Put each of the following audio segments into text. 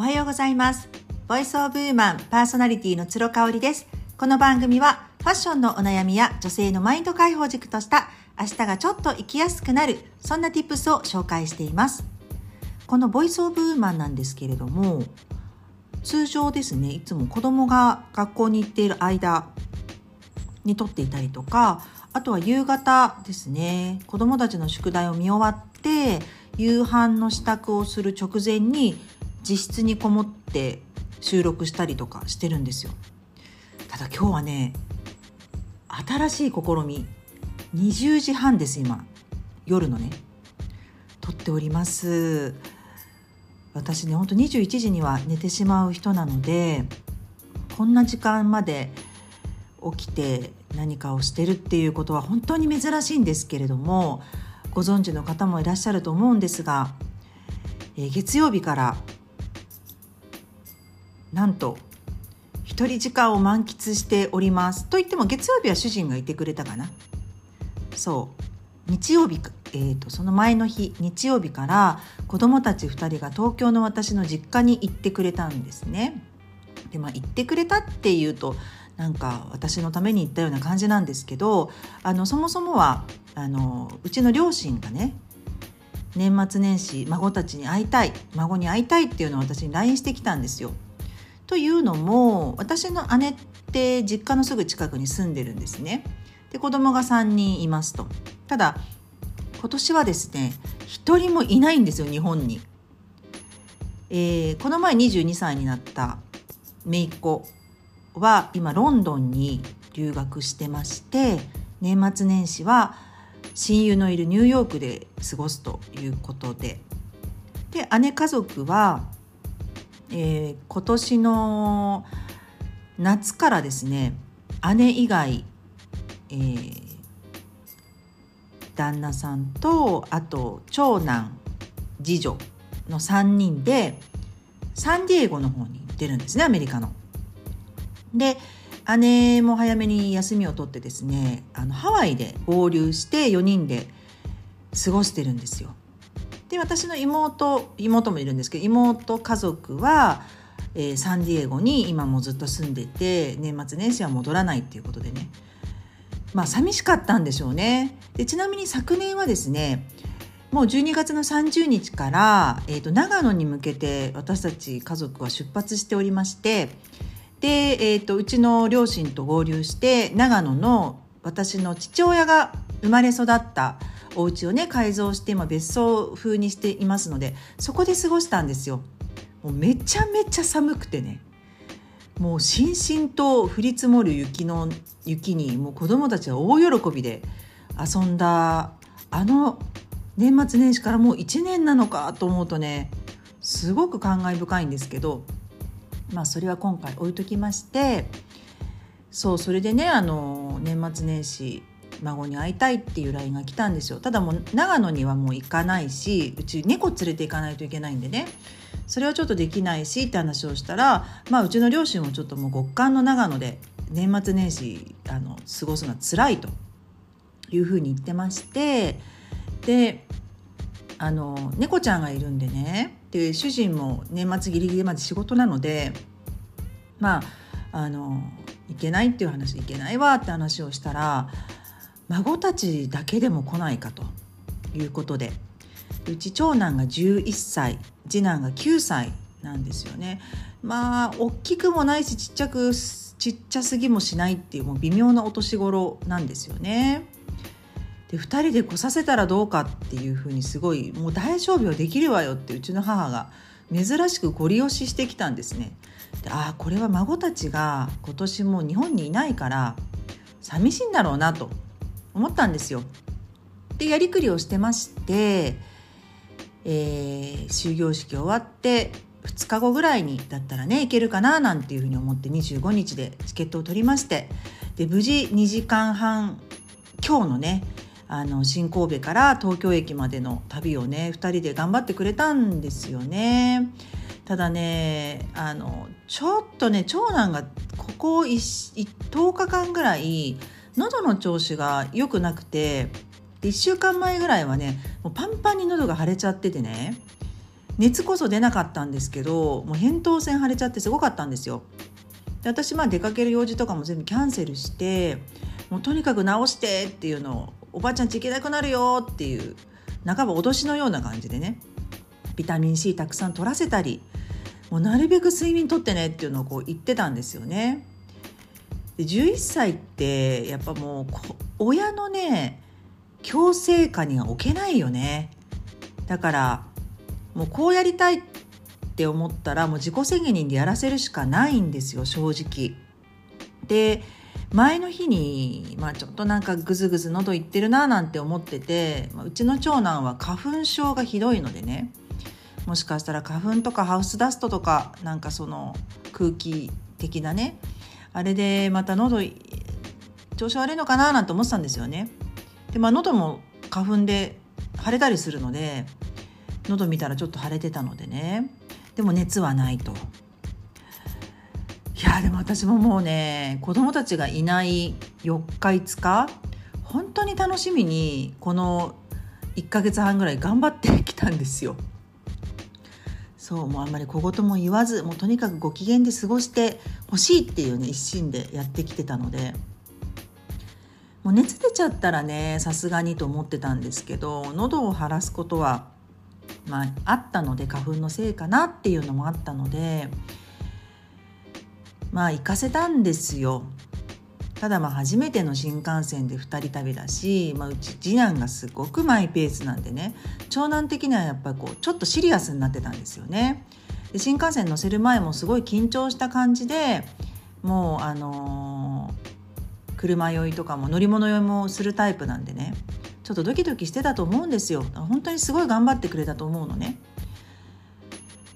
おはようございます。ボイスオブウーマンパーソナリティの鶴香織です。この番組はファッションのお悩みや女性のマインド解放軸とした明日がちょっと生きやすくなるそんな tips を紹介しています。このボイスオブウーマンなんですけれども通常ですねいつも子供が学校に行っている間に撮っていたりとかあとは夕方ですね子供たちの宿題を見終わって夕飯の支度をする直前に自室にこもって収録したりとかしてるんですよ。ただ今日はね新しい試み20時半です今。夜のね。撮っております。私ねほんと21時には寝てしまう人なのでこんな時間まで起きて何かをしてるっていうことは本当に珍しいんですけれどもご存知の方もいらっしゃると思うんですが、えー、月曜日からなんと一人時間を満喫しておりますと言っても月曜日は主人がいてくれたかなそう日曜日えーと、その前の日日曜日から子どもたち2人が東京の私の実家に行ってくれたんですね。でまあ行ってくれたっていうとなんか私のために行ったような感じなんですけどあのそもそもはあのうちの両親がね年末年始孫たちに会いたい孫に会いたいっていうのを私に LINE してきたんですよ。というのも私の姉って実家のすぐ近くに住んでるんですね。で子供が3人いますと。ただ今年はですね一人もいないんですよ日本に。えー、この前22歳になった姪っ子は今ロンドンに留学してまして年末年始は親友のいるニューヨークで過ごすということでで姉家族は、えー、今年の夏からですね姉以外、えー、旦那さんとあと長男次女の3人でサンディエゴの方に行ってるんですねアメリカの。で姉も早めに休みを取ってですねあのハワイで合流して4人で過ごしてるんですよ。で私の妹妹もいるんですけど妹家族は、えー、サンディエゴに今もずっと住んでて年末年始は戻らないっていうことでねまあ寂しかったんでしょうね。でちなみに昨年はですねもう12月の30日から、えーと、長野に向けて私たち家族は出発しておりましてで、えーと、うちの両親と合流して長野の私の父親が生まれ育ったお家をね改造して今別荘風にしていますのでそこで過ごしたんですよ。もうめちゃめちゃ寒くてねもうしんしんと降り積もる雪の雪にもう子供たちは大喜びで遊んだあの年末年始からもう1年なのかと思うとねすごく感慨深いんですけどまあそれは今回置いときましてそうそれでねあの年末年始孫に会いたいっていう LINE が来たんですよ。ただもう長野にはもう行かないしうち猫連れて行かないといけないんでね。それはちょっとできないしって話をしたら、まあ、うちの両親もちょっともう極寒の長野で年末年始あの過ごすのは辛いというふうに言ってましてであの猫ちゃんがいるんでね。で主人も年末ギリギリまで仕事なのでまああのいけないっていう話いけないわって話をしたら孫たちだけでも来ないかということでうち長男が11歳次男が9歳なんですよねまあ大きくもないしちっちゃくちっちゃすぎもしないっていうもう微妙なお年頃なんですよね。で2人で来させたらどうかっていうふうにすごいもう大丈夫よできるわよってうちの母が珍しくご利用ししてきたんですね。でああこれは孫たちが今年も日本にいないから寂しいんだろうなと思ったんですよ。でやりくりをしてましてえー、終業式終わって2日後ぐらいにだったらね行けるかななんていうふうに思って25日でチケットを取りましてで無事2時間半今日のねあの新神戸から東京駅までの旅をね2人で頑張ってくれたんですよね。ただねあのちょっとね長男がここ10日間ぐらい喉の調子が良くなくて1週間前ぐらいはねもうパンパンに喉が腫れちゃっててね熱こそ出なかったんですけどもう扁桃腺腫れちゃってすごかったんですよ。で私まあ出かける用事とかも全部キャンセルしてもうとにかく治してっていうのをおばあちゃんち行けなくなるよっていう半ば脅しのような感じでねビタミン C たくさん取らせたりもうなるべく睡眠とってねっていうのをこう言ってたんですよね。で11歳ってやっぱもう親のね強制下には置けないよね。だからもうこうやりたいって思ったらもう自己責任でやらせるしかないんですよ正直。で前の日に、まあ、ちょっとなんかグズグズ喉いってるななんて思ってて、ま、うちの長男は花粉症がひどいのでねもしかしたら花粉とかハウスダストとかなんかその空気的なねあれでまた喉調子悪いのかななんて思ってたんですよね。でまあ喉も花粉で腫れたりするので喉見たらちょっと腫れてたのでねでも熱はないと。いやでも私ももうね子供たちがいない4日5日本当に楽しみにこの1ヶ月半ぐらい頑張ってきたんですよ。そうもうあんまり小言も言わずもうとにかくご機嫌で過ごしてほしいっていうね一心でやってきてたのでもう熱出ちゃったらねさすがにと思ってたんですけど喉を晴らすことはまああったので花粉のせいかなっていうのもあったのでまあ行かせたんですよ。ただまあ初めての新幹線で2人旅だし、まあ、うち次男がすごくマイペースなんでね長男的にはやっぱりこうちょっとシリアスになってたんですよね。で新幹線乗せる前もすごい緊張した感じでもうあのー、車酔いとかも乗り物酔いもするタイプなんでねちょっとドキドキしてたと思うんですよ本当にすごい頑張ってくれたと思うのね。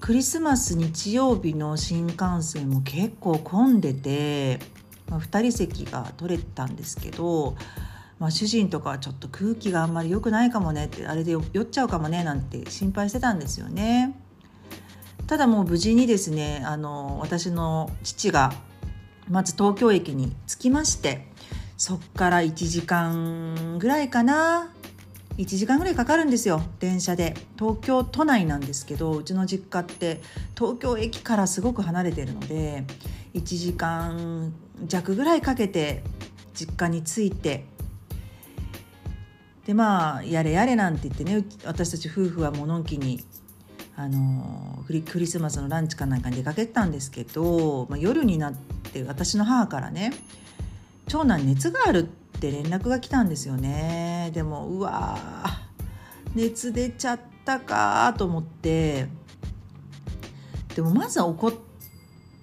クリスマス日曜日の新幹線も結構混んでて、まあ、2人席が取れたんですけど、まあ、主人とかはちょっと空気があんまり良くないかもねってあれで酔っちゃうかもねなんて心配してたんですよね。ただもう無事にですねあの私の父がまず東京駅に着きましてそっから1時間ぐらいかな1時間ぐらいかかるんですよ。電車で。東京都内なんですけどうちの実家って東京駅からすごく離れてるので1時間弱ぐらいかけて実家に着いてでまあやれやれなんて言ってね私たち夫婦は物置にあのクリスマスのランチかなんかに出かけたんですけど、まあ、夜になって私の母からね長男熱があるってって連絡が来たんですよね。でもうわ熱出ちゃったかと思って。でもまずは怒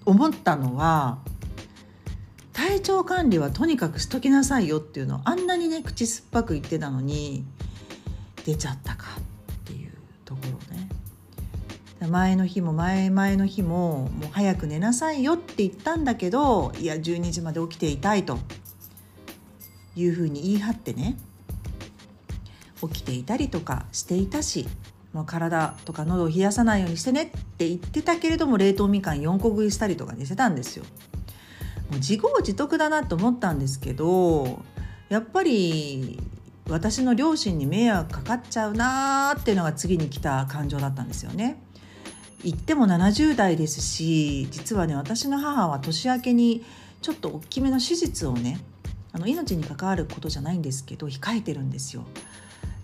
思ったのは体調管理はとにかくしときなさいよっていうの。をあんなにね口酸っぱく言ってたのに出ちゃったかっていうところね。前の日も前々の日ももう早く寝なさいよって言ったんだけどいや12時まで起きていたいと。いうふうに言い張ってね起きていたりとかしていたしもう体とか喉を冷やさないようにしてねって言ってたけれども冷凍みかん4個食いしたりとかしてたんですよ。もう自業自得だなと思ったんですけどやっぱり私の両親に迷惑かかっちゃうなーっていうのが次に来た感情だったんですよね。言っても70代ですし実はね私の母は年明けにちょっと大きめの手術をねあの命に関わることじゃないんですけど控えてるんですよ。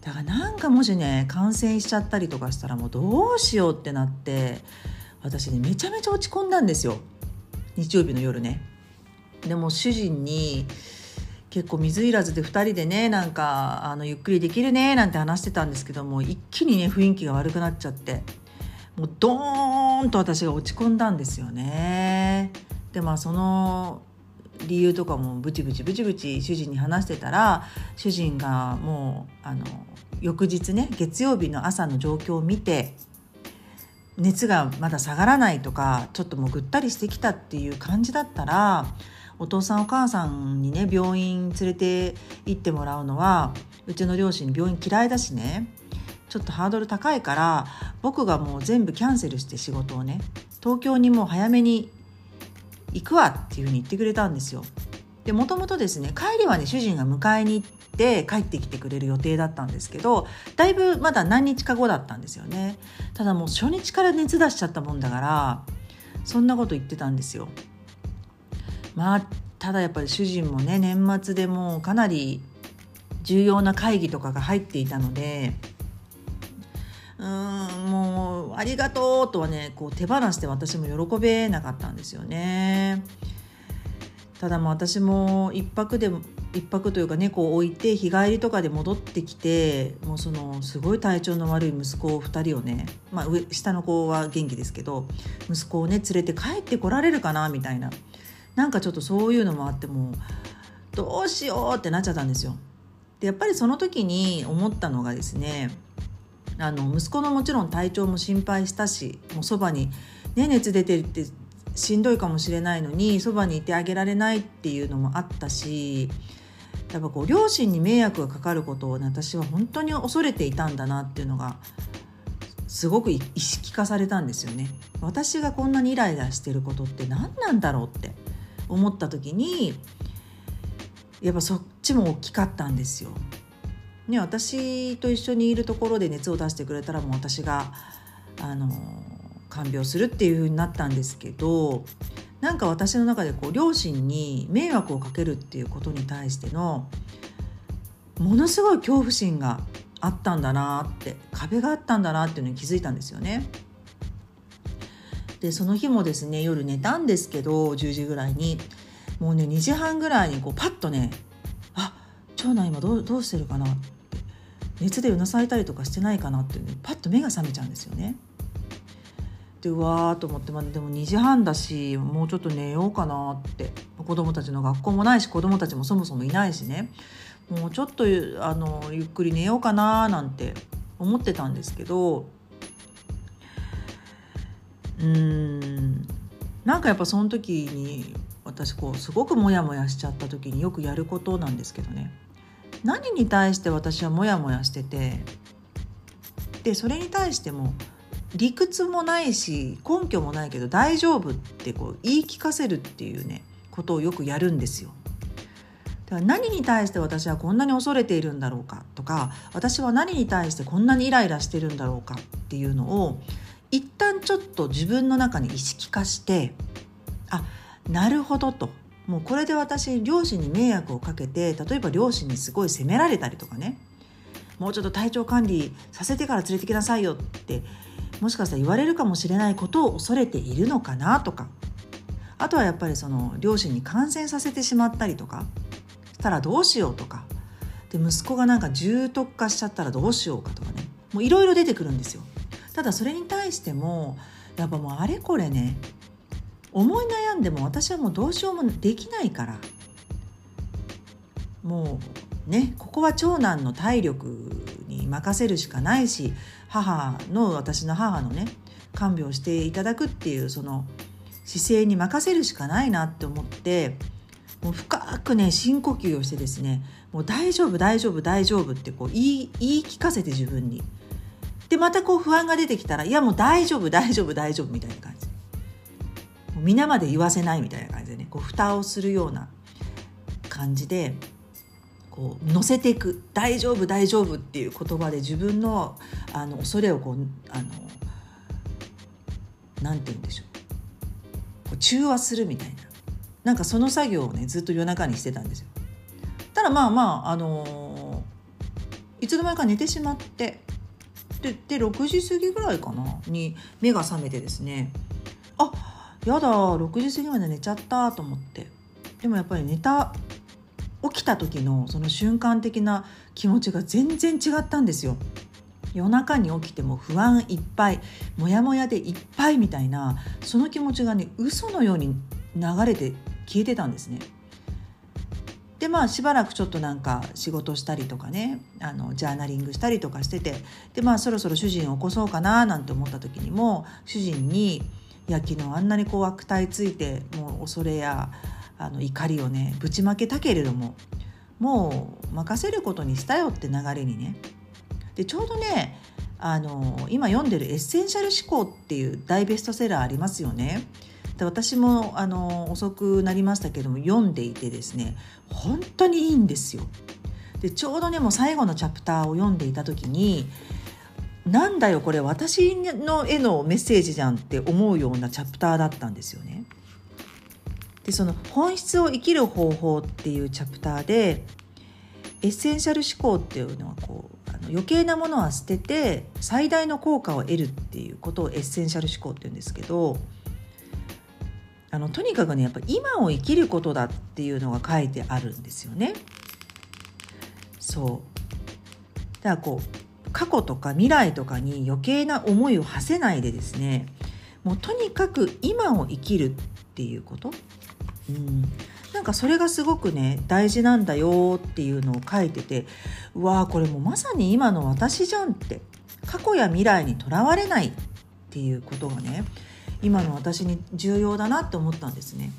だからなんかもしね感染しちゃったりとかしたらもうどうしようってなって私ねめちゃめちゃ落ち込んだんですよ。日曜日の夜ね。でも主人に結構水入らずで2人でねなんかあのゆっくりできるねなんて話してたんですけども一気にね雰囲気が悪くなっちゃって。もうドーンと私が落ち込んだんですよね。でまあその理由とかもブチブチブチブチ主人に話してたら主人がもうあの翌日ね月曜日の朝の状況を見て熱がまだ下がらないとかちょっともうぐったりしてきたっていう感じだったらお父さんお母さんにね病院連れて行ってもらうのはうちの両親病院嫌いだしねちょっとハードル高いから僕がもう全部キャンセルして仕事をね東京にもう早めに行くわっていうふうに言ってくれたんですよ。でもともとですね帰りはね主人が迎えに行って帰ってきてくれる予定だったんですけどだいぶまだ何日か後だったんですよねただもう初日から熱出しちゃったもんだからそんなこと言ってたんですよまあただやっぱり主人もね年末でもうかなり重要な会議とかが入っていたのでうんもうありがとうとはねこう手放して私も喜べなかったんですよね。ただまあ私も一泊で一泊というか猫を置いて日帰りとかで戻ってきてもうそのすごい体調の悪い息子2人をね、まあ、上下の子は元気ですけど息子をね連れて帰ってこられるかなみたいななんかちょっとそういうのもあってもどうしようってなっちゃったんですよ。でやっぱりその時に思ったのがですねあの息子のもちろん体調も心配したしもうそばに、ね、熱出てるってしんどいかもしれないのにそばにいてあげられないっていうのもあったしやっぱこう両親に迷惑がかかることを、ね、私は本当に恐れていたんだなっていうのがすごく意識化されたんですよね。私がこんなにイライラしてることって何なんだろうって思った時にやっぱそっちも大きかったんですよ。ね、私と一緒にいるところで熱を出してくれたらもう私があの看病するっていう風になったんですけどなんか私の中でこう両親に迷惑をかけるっていうことに対してのものすごい恐怖心があったんだなって壁があったんだなっていうのに気づいたんですよね。でその日もですね夜寝たんですけど10時ぐらいにもうね2時半ぐらいにこうパッとねあ長男今どうどうしてるかな？って熱でうなされたりとかしてないかなってねパッと目が覚めちゃうんですよね。でうわーと思って、まあ、でも2時半だしもうちょっと寝ようかなって。子供たちの学校もないし子供たちもそもそもいないしね。もうちょっとあのゆっくり寝ようかななんて思ってたんですけどうんなんかやっぱその時に私こうすごくモヤモヤしちゃった時によくやることなんですけどね。何に対して私はモヤモヤしててでそれに対しても理屈もないし根拠もないけど大丈夫ってこう言い聞かせるっていうねことをよくやるんですよ。だから何に対して私はこんなに恐れているんだろうかとか私は何に対してこんなにイライラしてるんだろうかっていうのを一旦ちょっと自分の中に意識化してあなるほどともうこれで私両親に迷惑をかけて例えば両親にすごい責められたりとかね。もうちょっと体調管理させてから連れてきなさいよってもしかしたら言われるかもしれないことを恐れているのかなとか。あとはやっぱりその両親に感染させてしまったりとか。したらどうしようとか。で息子がなんか重篤化しちゃったらどうしようかとかね。もういろいろ出てくるんですよ。ただそれに対してもやっぱもうあれこれね思い悩んでも私はもうどうしようもできないから。もうねここは長男の体力に任せるしかないし母の私の母のね看病していただくっていうその姿勢に任せるしかないなって思ってもう深くね深呼吸をしてですねもう大丈夫大丈夫大丈夫ってこう言い言い聞かせて自分に。でまたこう不安が出てきたらいやもう大丈夫大丈夫大丈夫みたいな感じ。皆まで言わせないみたいな感じでねこう蓋をするような感じでこう乗せていく「大丈夫大丈夫」っていう言葉で自分のあの恐れをこうあのなんて言うんでしょう。こう中和するみたいな。なんかその作業をねずっと夜中にしてたんですよ。ただまあまああのー、いつの間にか寝てしまってでで6時過ぎぐらいかなに目が覚めてですね。あやだ6時過ぎまで寝ちゃったと思ってでもやっぱり寝た起きた時のその瞬間的な気持ちが全然違ったんですよ。夜中に起きても不安いっぱいモヤモヤでいっぱいみたいなその気持ちがね嘘のように流れて消えてたんですね。でまあしばらくちょっとなんか仕事したりとかねあのジャーナリングしたりとかしててでまあそろそろ主人を起こそうかななんて思った時にも主人に「いや昨日あんなにこう悪態ついてもう恐れやあの怒りをねぶちまけたけれどももう任せることにしたよって流れにねでちょうどねあの今読んでる「エッセンシャル思考」っていう大ベストセラーありますよね。で私もあの遅くなりましたけども読んでいてですね本当にいいんですよ。でちょうどねもう最後のチャプターを読んでいた時になんだよこれ私へのメッセージじゃんって思うようなチャプターだったんですよね。でその本質を生きる方法っていうチャプターでエッセンシャル思考っていうのはこうあの余計なものは捨てて最大の効果を得るっていうことをエッセンシャル思考って言うんですけどあのとにかくねやっぱ今を生きることだっていうのが書いてあるんですよね。そうだからこう過去とか未来とかに余計な思いを馳せないでですねもうとにかく今を生きるっていうこと、うん、なんかそれがすごくね大事なんだよっていうのを書いててうわーこれもまさに今の私じゃんって過去や未来にとらわれないっていうことがね今の私に重要だなって思ったんですね。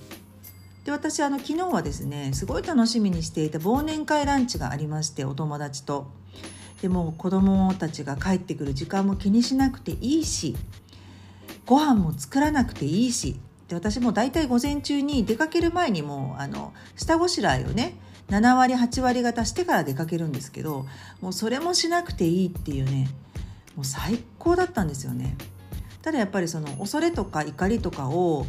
で私あの昨日はですねすごい楽しみにしていた忘年会ランチがありましてお友達と。でも子供たちが帰ってくる時間も気にしなくていいしご飯も作らなくていいしで私も大体午前中に出かける前にもうあの下ごしらえをね7割8割方してから出かけるんですけどもうそれもしなくていいっていうねもう最高だったんですよね。ただやっぱりその恐れとか怒りとかを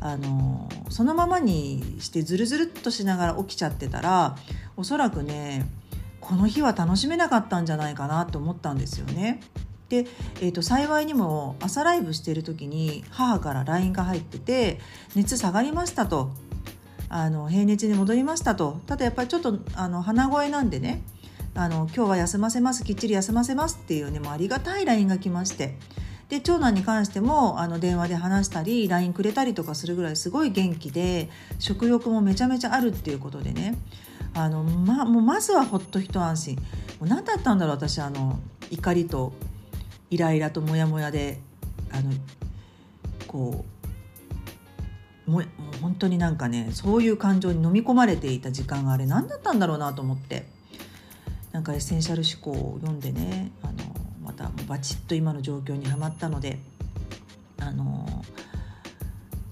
あのそのままにしてズルズルっとしながら起きちゃってたらおそらくねこの日は楽しめなかったんじゃないかなと思ったんですよね。で、えーと、幸いにも朝ライブしてる時に母から LINE が入ってて「熱下がりました」と「あの平熱に戻りましたと」ただやっぱりちょっとあの鼻声なんでねあの「今日は休ませますきっちり休ませます」っていうねもうありがたい LINE が来まして。で長男に関してもあの電話で話したり LINE くれたりとかするぐらいすごい元気で食欲もめちゃめちゃあるっていうことでね。あのまもうまずはほっと一安心もう何だったんだろう私あの怒りとイライラとモヤモヤであのこうもう本当になんかねそういう感情に飲み込まれていた時間があれ何だったんだろうなと思ってなんかエッセンシャル思考を読んでねあのまたバチッと今の状況にはまったのであの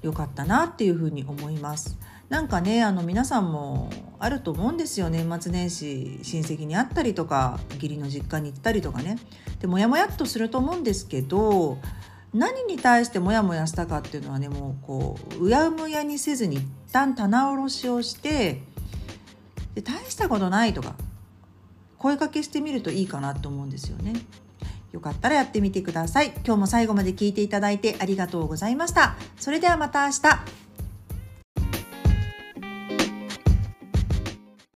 よかったなっていうふうに思います。なんかねあの皆さんもあると思うんですよ年末年始親戚に会ったりとか義理の実家に行ったりとかねでモヤモヤっとすると思うんですけど何に対してモヤモヤしたかっていうのはねもうこううやむやにせずに一旦棚卸しをしてで大したことないとか声かけしてみるといいかなと思うんですよね。よかったらやってみてください。今日も最後まで聞いていただいてありがとうございました。それではまた明日。